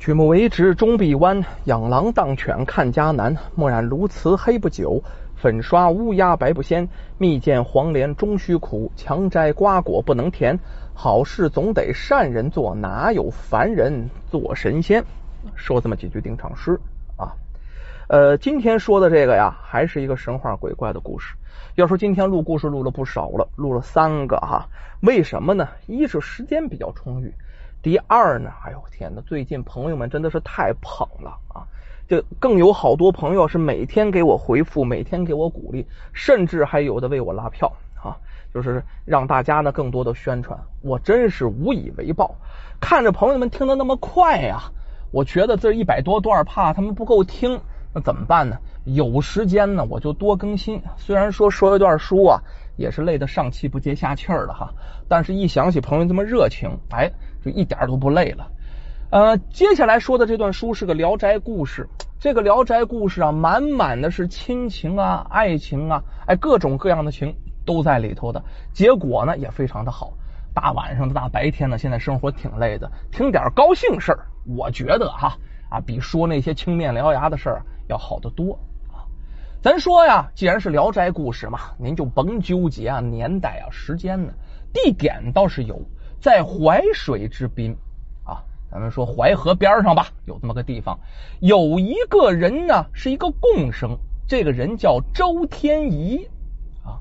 举目为直终必弯，养狼当犬看家难。墨染鸬鹚黑不久，粉刷乌鸦白不鲜。蜜饯黄连终须苦，强摘瓜果不能甜。好事总得善人做，哪有凡人做神仙？说这么几句定场诗啊。呃，今天说的这个呀，还是一个神话鬼怪的故事。要说今天录故事录了不少了，录了三个哈。为什么呢？一是时间比较充裕。第二呢，哎呦天哪！最近朋友们真的是太捧了啊！这更有好多朋友是每天给我回复，每天给我鼓励，甚至还有的为我拉票啊，就是让大家呢更多的宣传。我真是无以为报。看着朋友们听的那么快呀，我觉得这一百多段怕他们不够听，那怎么办呢？有时间呢我就多更新。虽然说说一段书啊，也是累得上气不接下气儿的哈，但是一想起朋友这么热情，哎。就一点都不累了。呃，接下来说的这段书是个《聊斋故事》，这个《聊斋故事》啊，满满的是亲情啊、爱情啊，哎，各种各样的情都在里头的。结果呢，也非常的好。大晚上的大白天的，现在生活挺累的，听点高兴事儿，我觉得哈啊，比说那些青面獠牙的事儿要好得多啊。咱说呀，既然是《聊斋故事》嘛，您就甭纠结啊年代啊时间呢，地点倒是有。在淮水之滨啊，咱们说淮河边上吧，有这么个地方，有一个人呢，是一个贡生，这个人叫周天仪啊。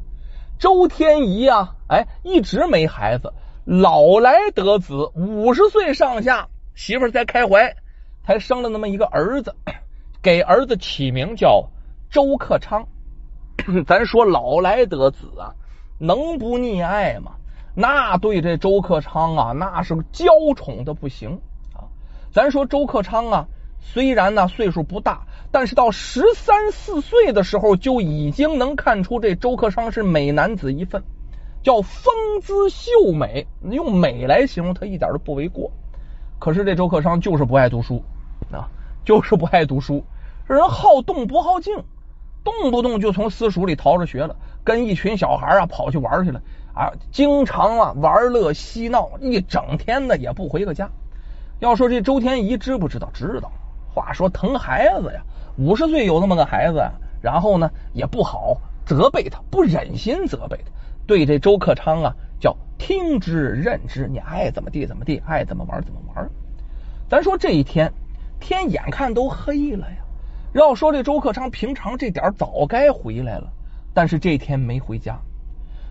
周天仪啊，哎，一直没孩子，老来得子，五十岁上下，媳妇在开怀，才生了那么一个儿子，给儿子起名叫周克昌。咱说老来得子啊，能不溺爱吗？那对这周克昌啊，那是娇宠的不行啊。咱说周克昌啊，虽然呢岁数不大，但是到十三四岁的时候就已经能看出这周克昌是美男子一份，叫风姿秀美，用美来形容他一点都不为过。可是这周克昌就是不爱读书啊，就是不爱读书，人好动不好静，动不动就从私塾里逃着学了，跟一群小孩啊跑去玩去了。啊，经常啊玩乐嬉闹，一整天的也不回个家。要说这周天仪知不知道？知道。话说疼孩子呀，五十岁有那么个孩子，然后呢也不好责备他，不忍心责备他，对这周克昌啊叫听之任之，你爱怎么地怎么地，爱怎么玩怎么玩。咱说这一天天眼看都黑了呀，要说这周克昌平常这点早该回来了，但是这天没回家。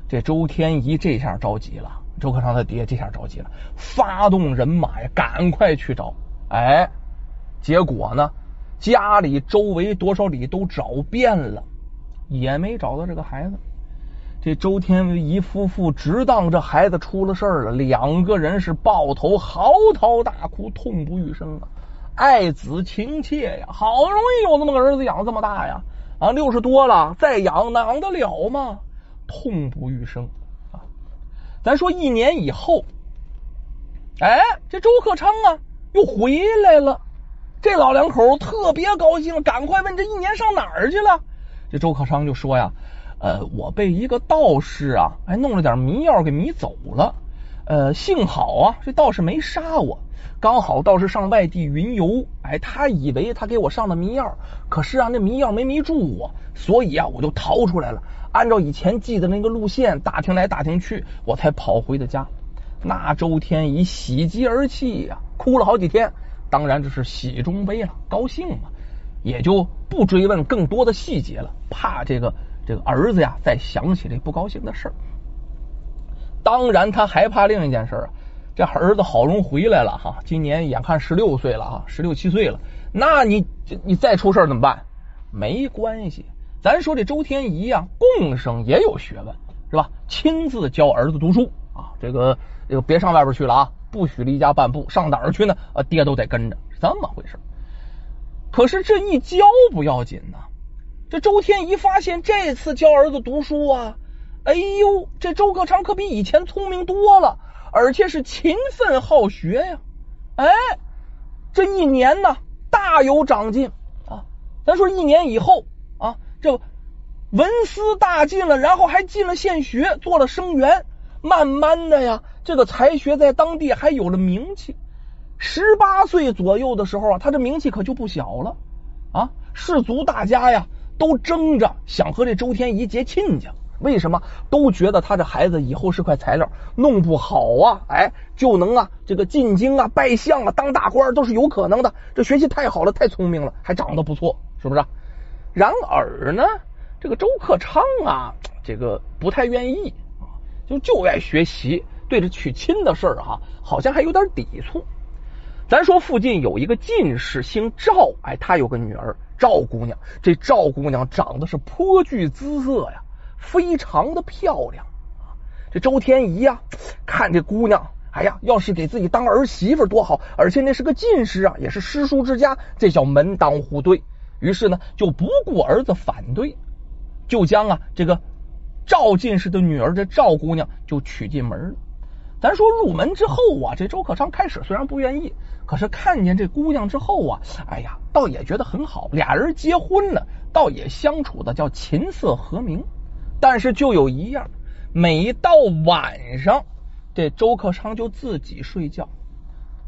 这周天一这下着急了，周克昌他爹这下着急了，发动人马呀，赶快去找。哎，结果呢，家里周围多少里都找遍了，也没找到这个孩子。这周天一夫妇直当这孩子出了事儿了，两个人是抱头嚎啕大哭，痛不欲生啊！爱子情切呀，好容易有那么个儿子养这么大呀，啊，六十多了再养，养得了吗？痛不欲生啊！咱说一年以后，哎，这周克昌啊又回来了。这老两口特别高兴，赶快问这一年上哪儿去了。这周克昌就说呀：“呃，我被一个道士啊，还弄了点迷药给迷走了。呃，幸好啊，这道士没杀我。刚好倒是上外地云游，哎，他以为他给我上的迷药，可是啊，那迷药没迷住我，所以啊，我就逃出来了。”按照以前记的那个路线，打听来打听去，我才跑回的家。那周天仪喜极而泣呀，哭了好几天。当然这是喜中悲了，高兴嘛，也就不追问更多的细节了，怕这个这个儿子呀再想起这不高兴的事儿。当然他还怕另一件事啊，这儿子好容易回来了哈，今年眼看十六岁了啊，十六七岁了，那你你再出事怎么办？没关系。咱说这周天仪啊，共生也有学问，是吧？亲自教儿子读书啊，这个这个别上外边去了啊，不许离家半步，上哪儿去呢？啊，爹都得跟着，是这么回事。可是这一教不要紧呐，这周天仪发现这次教儿子读书啊，哎呦，这周克昌可比以前聪明多了，而且是勤奋好学呀，哎，这一年呢大有长进啊。咱说一年以后啊。这文思大进了，然后还进了县学，做了生员，慢慢的呀，这个才学在当地还有了名气。十八岁左右的时候啊，他这名气可就不小了啊！士族大家呀，都争着想和这周天仪结亲家。为什么？都觉得他这孩子以后是块材料，弄不好啊，哎，就能啊，这个进京啊、拜相啊、当大官都是有可能的。这学习太好了，太聪明了，还长得不错，是不是？然而呢，这个周克昌啊，这个不太愿意啊，就就爱学习，对着娶亲的事儿哈，好像还有点抵触。咱说附近有一个进士，姓赵，哎，他有个女儿赵姑娘。这赵姑娘长得是颇具姿色呀，非常的漂亮。这周天仪呀，看这姑娘，哎呀，要是给自己当儿媳妇多好，而且那是个进士啊，也是诗书之家，这叫门当户对。于是呢，就不顾儿子反对，就将啊这个赵进士的女儿这赵姑娘就娶进门了。咱说入门之后啊，这周克昌开始虽然不愿意。可是看见这姑娘之后啊，哎呀，倒也觉得很好。俩人结婚了，倒也相处的叫琴瑟和鸣。但是就有一样，每到晚上，这周克昌就自己睡觉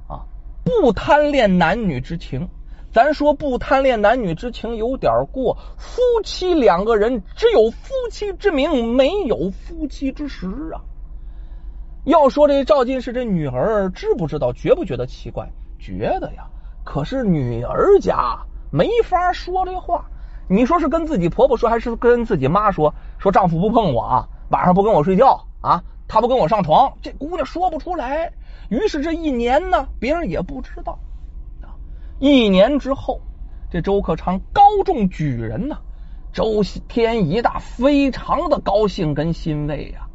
啊，不贪恋男女之情。咱说不贪恋男女之情有点过，夫妻两个人只有夫妻之名，没有夫妻之实啊。要说这赵进士这女儿知不知道，觉不觉得奇怪？觉得呀，可是女儿家没法说这话。你说是跟自己婆婆说，还是跟自己妈说？说丈夫不碰我啊，晚上不跟我睡觉啊，他不跟我上床，这姑娘说不出来。于是这一年呢，别人也不知道。一年之后，这周克昌高中举人呢，周天一大非常的高兴跟欣慰呀。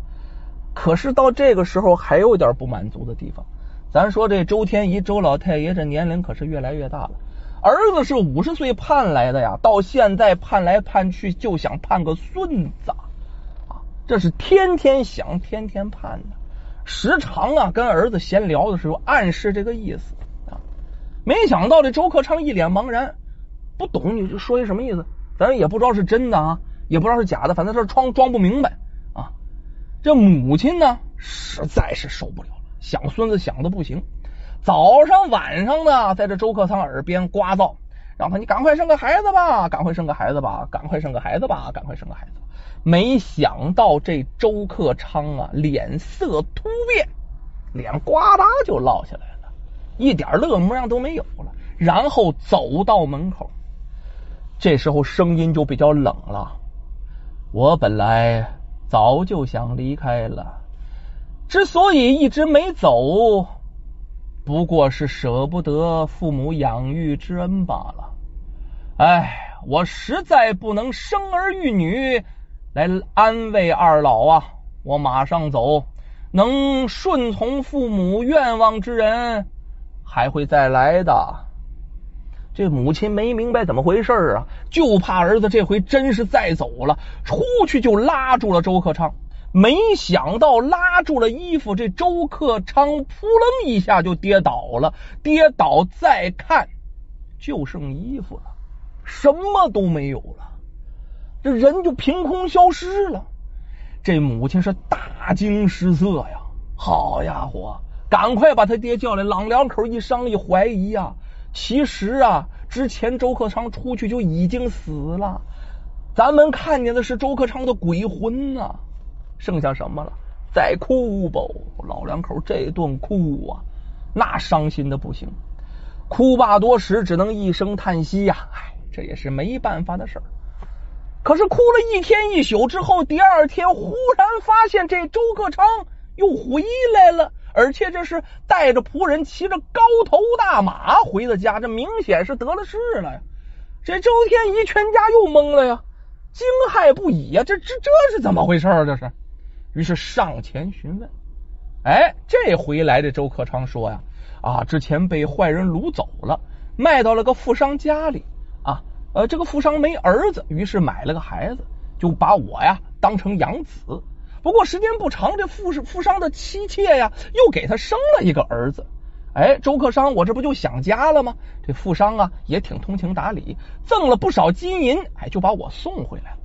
可是到这个时候，还有点不满足的地方。咱说这周天一周老太爷这年龄可是越来越大了，儿子是五十岁盼来的呀，到现在盼来盼去就想盼个孙子啊，这是天天想天天盼的，时常啊跟儿子闲聊的时候暗示这个意思啊，没想到这周克昌一脸茫然，不懂你说一什么意思，咱也不知道是真的啊，也不知道是假的，反正这装装不明白啊，这母亲呢实在是受不了了。想孙子想的不行，早上晚上的在这周克昌耳边呱噪，让他你赶快生个孩子吧，赶快生个孩子吧，赶快生个孩子吧，赶快生个孩子。没想到这周克昌啊，脸色突变，脸呱嗒就落下来了，一点乐模样都没有了。然后走到门口，这时候声音就比较冷了。我本来早就想离开了。之所以一直没走，不过是舍不得父母养育之恩罢了。哎，我实在不能生儿育女来安慰二老啊！我马上走，能顺从父母愿望之人还会再来的。这母亲没明白怎么回事啊，就怕儿子这回真是再走了，出去就拉住了周克昌。没想到拉住了衣服，这周克昌扑棱一下就跌倒了。跌倒再看，就剩衣服了，什么都没有了，这人就凭空消失了。这母亲是大惊失色呀！好家伙，赶快把他爹叫来，朗两口一商议，怀疑啊，其实啊，之前周克昌出去就已经死了，咱们看见的是周克昌的鬼魂呐。剩下什么了？再哭吧！老两口这顿哭啊，那伤心的不行。哭罢多时，只能一声叹息呀。唉，这也是没办法的事儿。可是哭了一天一宿之后，第二天忽然发现这周克昌又回来了，而且这是带着仆人，骑着高头大马回的家，这明显是得了势了呀。这周天一全家又懵了呀，惊骇不已呀。这这这是怎么回事啊？这是。于是上前询问，哎，这回来的周克昌说呀，啊，之前被坏人掳走了，卖到了个富商家里啊，呃，这个富商没儿子，于是买了个孩子，就把我呀当成养子。不过时间不长，这富富商的妻妾呀，又给他生了一个儿子。哎，周克商，我这不就想家了吗？这富商啊也挺通情达理，赠了不少金银，哎，就把我送回来了。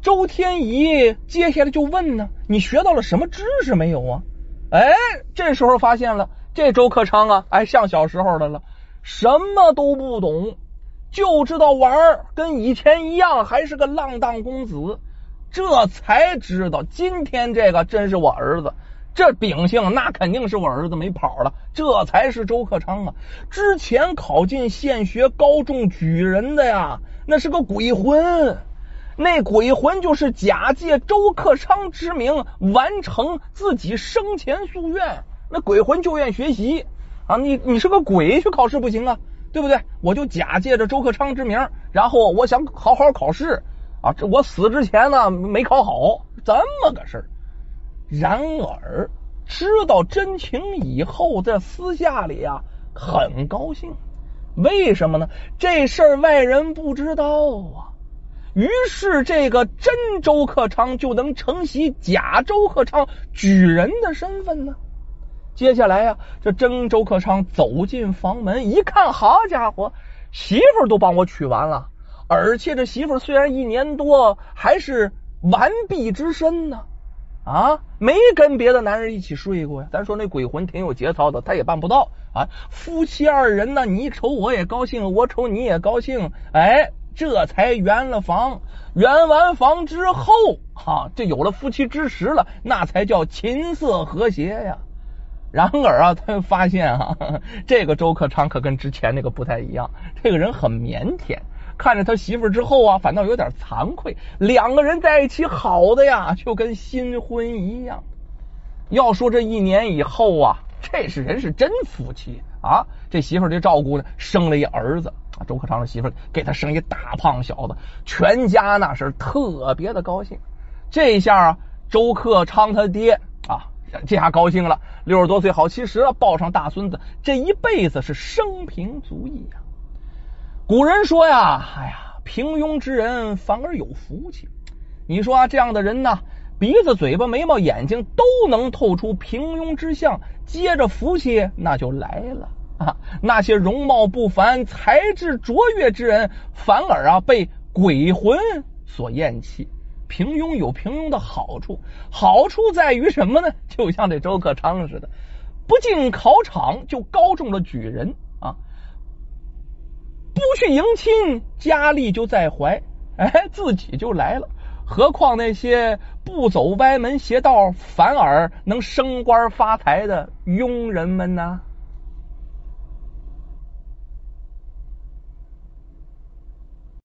周天仪接下来就问呢：“你学到了什么知识没有啊？”哎，这时候发现了，这周克昌啊，哎，像小时候的了，什么都不懂，就知道玩儿，跟以前一样，还是个浪荡公子。这才知道，今天这个真是我儿子。这秉性，那肯定是我儿子没跑了。这才是周克昌啊！之前考进县学高中举人的呀，那是个鬼魂。那鬼魂就是假借周克昌之名，完成自己生前夙愿。那鬼魂就愿学习啊！你你是个鬼去考试不行啊，对不对？我就假借着周克昌之名，然后我想好好考试啊！这我死之前呢没考好，这么个事儿。然而知道真情以后，在私下里啊很高兴。为什么呢？这事儿外人不知道啊。于是这个真周克昌就能承袭假周克昌举人的身份呢。接下来呀，这真周克昌走进房门，一看，好家伙，媳妇都帮我娶完了，而且这媳妇虽然一年多，还是完璧之身呢。啊，没跟别的男人一起睡过呀。咱说那鬼魂挺有节操的，他也办不到啊。夫妻二人呢，你瞅我也高兴，我瞅你也高兴，哎，这才圆了房。圆完房之后，哈，这有了夫妻之实了，那才叫琴瑟和谐呀。然而啊，他发现啊，这个周克昌可跟之前那个不太一样，这个人很腼腆。看着他媳妇之后啊，反倒有点惭愧。两个人在一起好的呀，就跟新婚一样。要说这一年以后啊，这是人是真夫妻啊。这媳妇的照顾呢，生了一儿子。周克昌的媳妇给他生一大胖小子，全家那是特别的高兴。这下啊，周克昌他爹啊，这下高兴了。六十多岁好七十了，抱上大孙子，这一辈子是生平足矣呀。古人说呀，哎呀，平庸之人反而有福气。你说，这样的人呢，鼻子、嘴巴、眉毛、眼睛都能透出平庸之相，接着福气那就来了啊。那些容貌不凡、才智卓越之人，反而啊被鬼魂所厌弃。平庸有平庸的好处，好处在于什么呢？就像这周克昌似的，不进考场就高中了举人啊。不去迎亲，佳丽就在怀，哎，自己就来了。何况那些不走歪门邪道，反而能升官发财的庸人们呢？